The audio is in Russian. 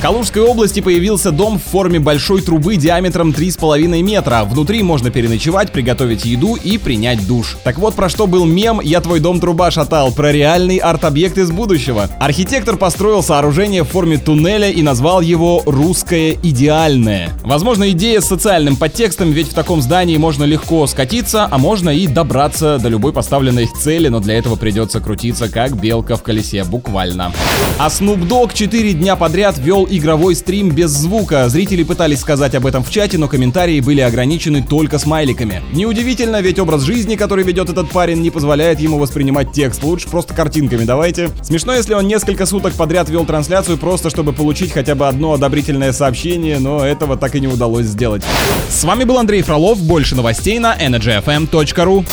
Калужской области появился дом в форме большой трубы диаметром 3,5 метра. Внутри можно переночевать, приготовить еду и принять душ. Так вот, про что был мем «Я твой дом труба шатал» про реальный арт-объект из будущего. Архитектор построил сооружение в форме туннеля и назвал его «Русское идеальное». Возможно, идея с социальным подтекстом, ведь в таком здании можно легко скатиться, а можно и добраться до любой поставленной цели, но для этого придется крутиться как белка в колесе, буквально. А Snoop Dogg 4 дня подряд вел игровой стрим без звука. Зрители пытались сказать об этом в чате, но комментарии были ограничены только смайликами. Неудивительно, ведь образ жизни, который ведет этот парень, не позволяет ему воспринимать текст. Лучше просто картинками давайте. Смешно, если он несколько суток подряд вел трансляцию просто чтобы получить хотя бы одно одобрительное сообщение, но этого так и не удалось сделать. С вами был Андрей Фролов. Больше новостей на energyfm.ru.